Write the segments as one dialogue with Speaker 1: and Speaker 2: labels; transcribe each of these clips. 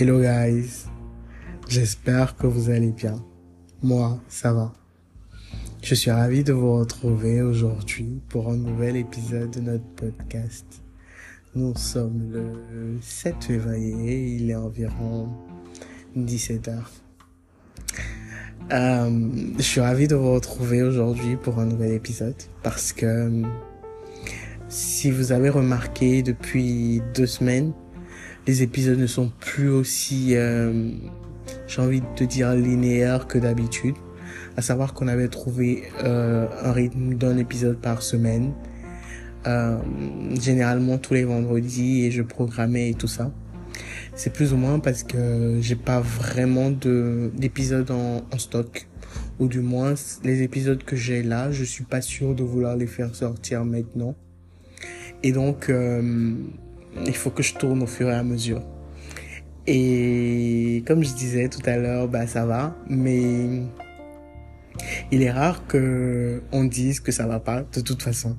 Speaker 1: Hello guys, j'espère que vous allez bien. Moi, ça va. Je suis ravi de vous retrouver aujourd'hui pour un nouvel épisode de notre podcast. Nous sommes le 7 février, il est environ 17h. Euh, je suis ravi de vous retrouver aujourd'hui pour un nouvel épisode parce que si vous avez remarqué depuis deux semaines, les épisodes ne sont plus aussi, euh, j'ai envie de dire, linéaires que d'habitude. À savoir qu'on avait trouvé euh, un rythme d'un épisode par semaine, euh, généralement tous les vendredis, et je programmais et tout ça. C'est plus ou moins parce que j'ai pas vraiment de d'épisodes en, en stock, ou du moins les épisodes que j'ai là, je suis pas sûr de vouloir les faire sortir maintenant. Et donc euh, il faut que je tourne au fur et à mesure. Et comme je disais tout à l'heure, bah ça va, mais il est rare que on dise que ça va pas de toute façon.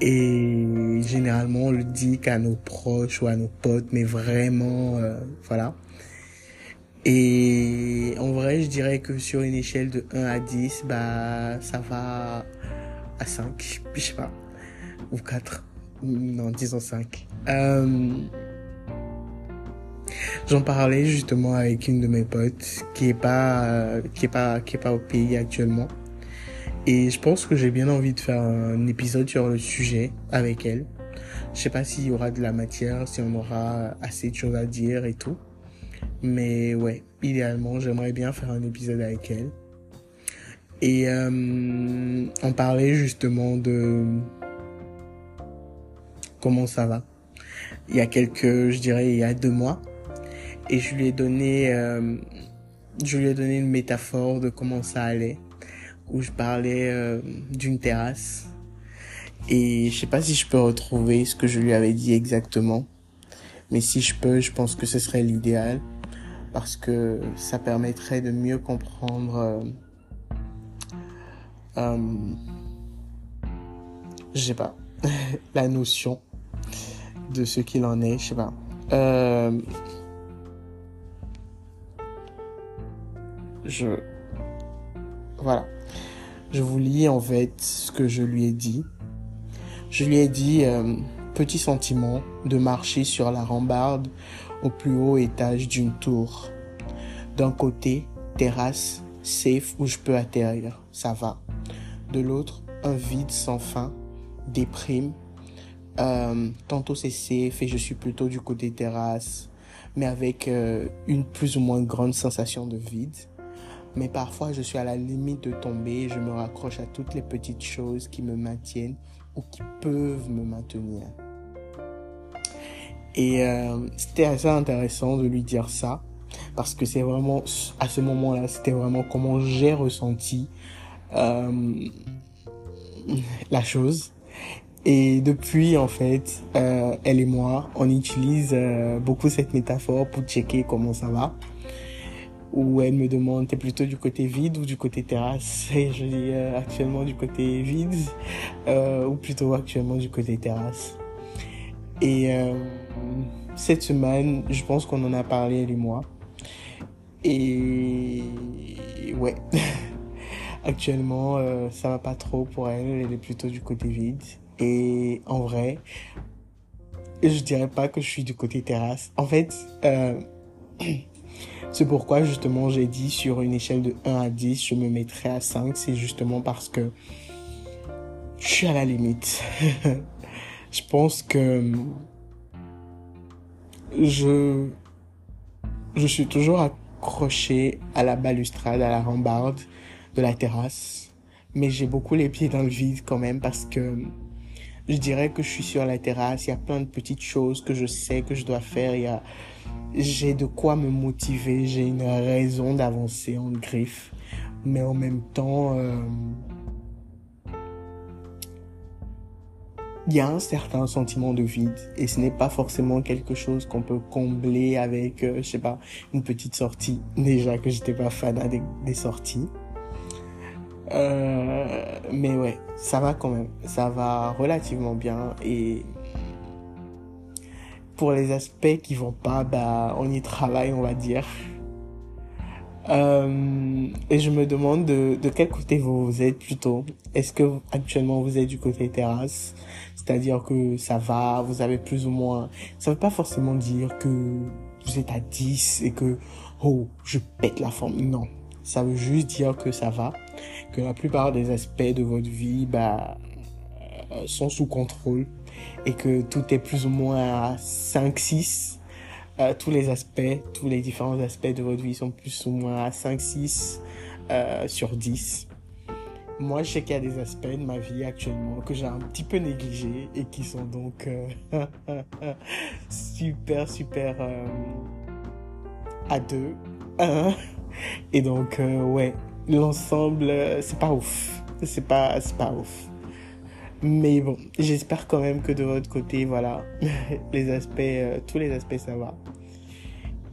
Speaker 1: Et généralement on le dit qu'à nos proches ou à nos potes, mais vraiment euh, voilà. Et en vrai, je dirais que sur une échelle de 1 à 10, bah ça va à 5, je sais pas, ou 4 non, disons 5. Euh, J'en parlais justement avec une de mes potes qui est pas, qui est pas, qui est pas au pays actuellement. Et je pense que j'ai bien envie de faire un épisode sur le sujet avec elle. Je sais pas s'il y aura de la matière, si on aura assez de choses à dire et tout. Mais ouais, idéalement, j'aimerais bien faire un épisode avec elle. Et euh, on parlait justement de comment ça va. Il y a quelques, je dirais, il y a deux mois, et je lui ai donné, euh, je lui ai donné une métaphore de comment ça allait, où je parlais euh, d'une terrasse, et je sais pas si je peux retrouver ce que je lui avais dit exactement, mais si je peux, je pense que ce serait l'idéal, parce que ça permettrait de mieux comprendre. Euh, euh je sais pas, la notion de ce qu'il en est, je sais pas. Euh, je voilà. Je vous lis en fait ce que je lui ai dit. Je lui ai dit euh, petit sentiment de marcher sur la rambarde au plus haut étage d'une tour. D'un côté, terrasse, safe où je peux atterrir, ça va. De l'autre, un vide sans fin, déprime, euh, tantôt c'est safe et je suis plutôt du côté terrasse, mais avec euh, une plus ou moins grande sensation de vide. Mais parfois je suis à la limite de tomber, je me raccroche à toutes les petites choses qui me maintiennent ou qui peuvent me maintenir. Et euh, c'était assez intéressant de lui dire ça, parce que c'est vraiment, à ce moment-là, c'était vraiment comment j'ai ressenti euh, la chose. Et depuis, en fait, euh, elle et moi, on utilise euh, beaucoup cette métaphore pour checker comment ça va. Où elle me demande, t'es plutôt du côté vide ou du côté terrasse? Et je dis euh, actuellement du côté vide, euh, ou plutôt actuellement du côté terrasse. Et cette semaine, je pense qu'on en a parlé, elle et moi. Et ouais, actuellement, ça va pas trop pour elle, elle est plutôt du côté vide. Et en vrai, je dirais pas que je suis du côté terrasse. En fait, euh, c'est pourquoi justement j'ai dit sur une échelle de 1 à 10, je me mettrais à 5. C'est justement parce que je suis à la limite. je pense que je, je suis toujours accroché à la balustrade, à la rambarde de la terrasse. Mais j'ai beaucoup les pieds dans le vide quand même parce que je dirais que je suis sur la terrasse, il y a plein de petites choses que je sais que je dois faire, il y a j'ai de quoi me motiver, j'ai une raison d'avancer en griffe, mais en même temps euh, il y a un certain sentiment de vide et ce n'est pas forcément quelque chose qu'on peut combler avec euh, je sais pas une petite sortie. Déjà que j'étais pas fan des, des sorties euh, mais ouais, ça va quand même. Ça va relativement bien. Et pour les aspects qui vont pas, bah, on y travaille, on va dire. Euh, et je me demande de, de quel côté vous êtes plutôt. Est-ce que actuellement vous êtes du côté terrasse, c'est-à-dire que ça va, vous avez plus ou moins. Ça veut pas forcément dire que vous êtes à 10 et que oh je pète la forme. Non, ça veut juste dire que ça va, que la plupart des aspects de votre vie bah euh, sont sous contrôle et que tout est plus ou moins à 5-6 euh, tous les aspects, tous les différents aspects de votre vie sont plus ou moins à 5, 6 euh, sur 10. Moi, je sais qu'il y a des aspects de ma vie actuellement que j'ai un petit peu négligés et qui sont donc super, super à deux. et donc, ouais, l'ensemble, c'est pas ouf. C'est pas, pas ouf. Mais bon, j'espère quand même que de votre côté, voilà, les aspects, euh, tous les aspects, ça va.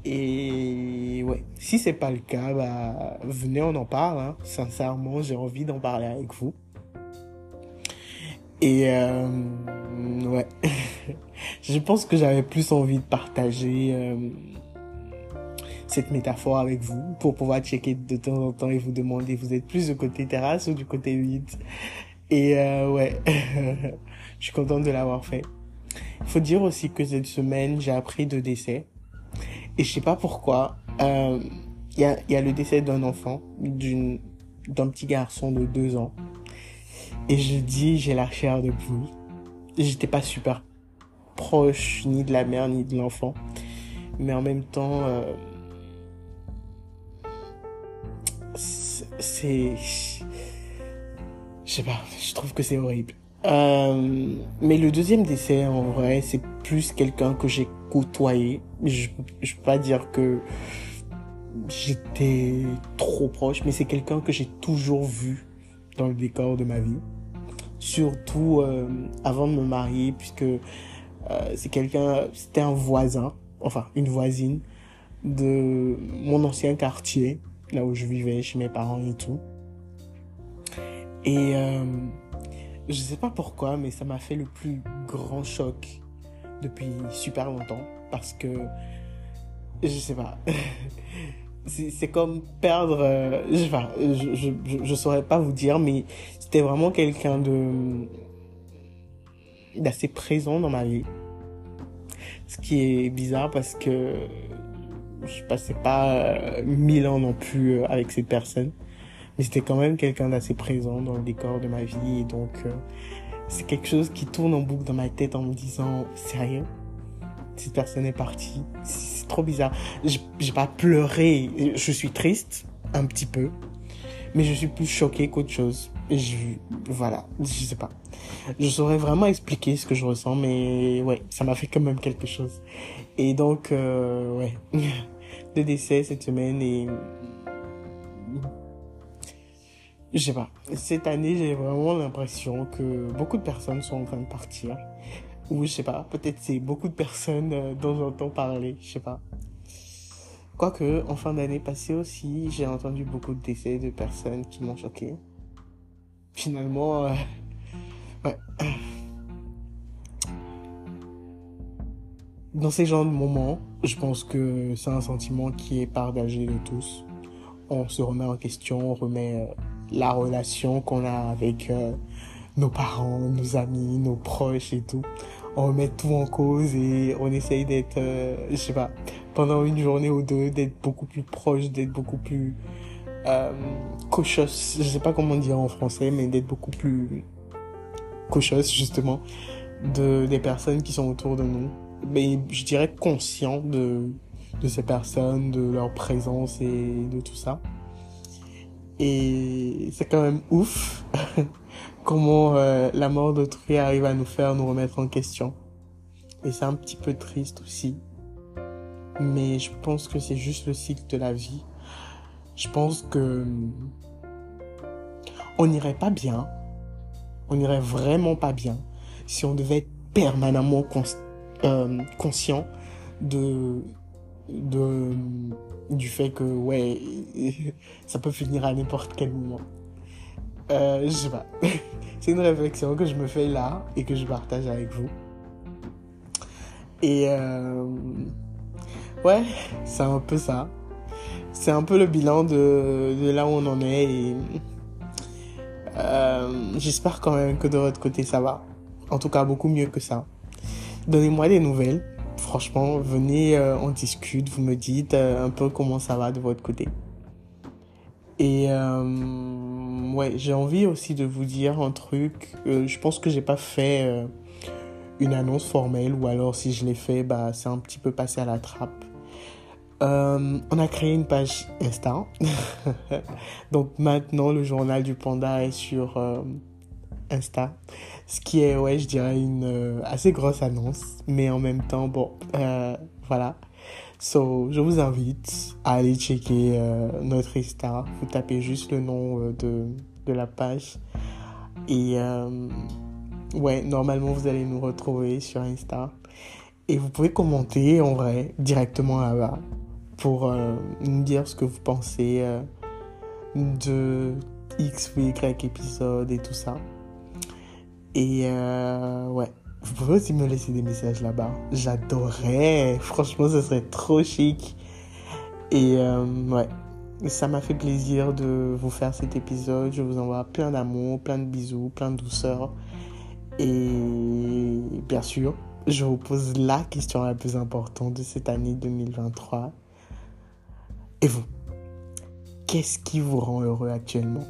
Speaker 1: Et ouais, si c'est pas le cas, bah, venez, on en parle. Hein. Sincèrement, j'ai envie d'en parler avec vous. Et euh, ouais, je pense que j'avais plus envie de partager euh, cette métaphore avec vous pour pouvoir checker de temps en temps et vous demander, vous êtes plus du côté terrasse ou du côté 8 et euh, ouais, je suis contente de l'avoir fait. Il faut dire aussi que cette semaine, j'ai appris deux décès. Et je sais pas pourquoi. Il euh, y, a, y a le décès d'un enfant, d'une d'un petit garçon de deux ans. Et je dis, j'ai la chair de poule. J'étais pas super proche ni de la mère ni de l'enfant. Mais en même temps, euh, c'est je sais pas, je trouve que c'est horrible. Euh, mais le deuxième décès, en vrai, c'est plus quelqu'un que j'ai côtoyé. Je, je peux pas dire que j'étais trop proche, mais c'est quelqu'un que j'ai toujours vu dans le décor de ma vie. Surtout euh, avant de me marier, puisque euh, c'est quelqu'un, c'était un voisin, enfin une voisine de mon ancien quartier, là où je vivais chez mes parents et tout. Et euh, je sais pas pourquoi, mais ça m'a fait le plus grand choc depuis super longtemps. Parce que, je sais pas, c'est comme perdre, euh, je, sais pas, je, je, je, saurais pas vous dire, mais c'était vraiment quelqu'un de d'assez présent dans ma vie. Ce qui est bizarre parce que je passais pas euh, mille ans non plus euh, avec cette personne. Mais c'était quand même quelqu'un d'assez présent dans le décor de ma vie. Et donc euh, c'est quelque chose qui tourne en boucle dans ma tête en me disant sérieux cette personne est partie. C'est trop bizarre. J'ai pas pleuré. Je suis triste un petit peu mais je suis plus choqué qu'autre chose je voilà je sais pas je saurais vraiment expliquer ce que je ressens mais ouais ça m'a fait quand même quelque chose et donc euh, ouais de décès cette semaine et je sais pas. Cette année, j'ai vraiment l'impression que beaucoup de personnes sont en train de partir. Ou je sais pas, peut-être c'est beaucoup de personnes euh, dont j'entends parler, je sais pas. Quoique, en fin d'année passée aussi, j'ai entendu beaucoup de décès de personnes qui m'ont choqué. Finalement, euh. Dans ces genres de moments, je pense que c'est un sentiment qui est partagé de tous. On se remet en question, on remet euh, la relation qu'on a avec euh, nos parents, nos amis, nos proches et tout. On remet tout en cause et on essaye d'être, euh, je sais pas, pendant une journée ou deux, d'être beaucoup plus proche, d'être beaucoup plus euh, je sais pas comment dire en français, mais d'être beaucoup plus cochos justement de des personnes qui sont autour de nous. Mais je dirais conscient de de ces personnes, de leur présence et de tout ça. Et c'est quand même ouf comment euh, la mort d'autrui arrive à nous faire nous remettre en question. Et c'est un petit peu triste aussi. Mais je pense que c'est juste le cycle de la vie. Je pense que on n'irait pas bien. On n'irait vraiment pas bien si on devait être permanemment euh, conscient de du fait que ouais ça peut finir à n'importe quel moment euh, je sais pas c'est une réflexion que je me fais là et que je partage avec vous Et euh, ouais, c'est un peu ça. C'est un peu le bilan de, là où on en est. Et euh, j'espère quand même que de votre côté ça va. En tout cas, beaucoup mieux que ça. Donnez-moi des nouvelles. Franchement, venez, euh, on discute. Vous me dites euh, un peu comment ça va de votre côté. Et euh, ouais, j'ai envie aussi de vous dire un truc. Euh, je pense que j'ai pas fait euh, une annonce formelle ou alors si je l'ai fait, bah c'est un petit peu passé à la trappe. Euh, on a créé une page Insta. Donc maintenant le journal du panda est sur euh, Insta. Ce qui est, ouais, je dirais une euh, assez grosse annonce. Mais en même temps, bon, euh, voilà. So, je vous invite à aller checker euh, notre Insta. Vous tapez juste le nom euh, de, de la page. Et euh, ouais, normalement, vous allez nous retrouver sur Insta. Et vous pouvez commenter en vrai directement là-bas pour nous dire ce que vous pensez de X ou Y épisode et tout ça. Et ouais, vous pouvez aussi me laisser des messages là-bas. J'adorerais. Franchement, ce serait trop chic. Et euh, ouais, ça m'a fait plaisir de vous faire cet épisode. Je vous envoie plein d'amour, plein de bisous, plein de douceur. Et bien sûr, je vous pose la question la plus importante de cette année 2023. Et vous Qu'est-ce qui vous rend heureux actuellement?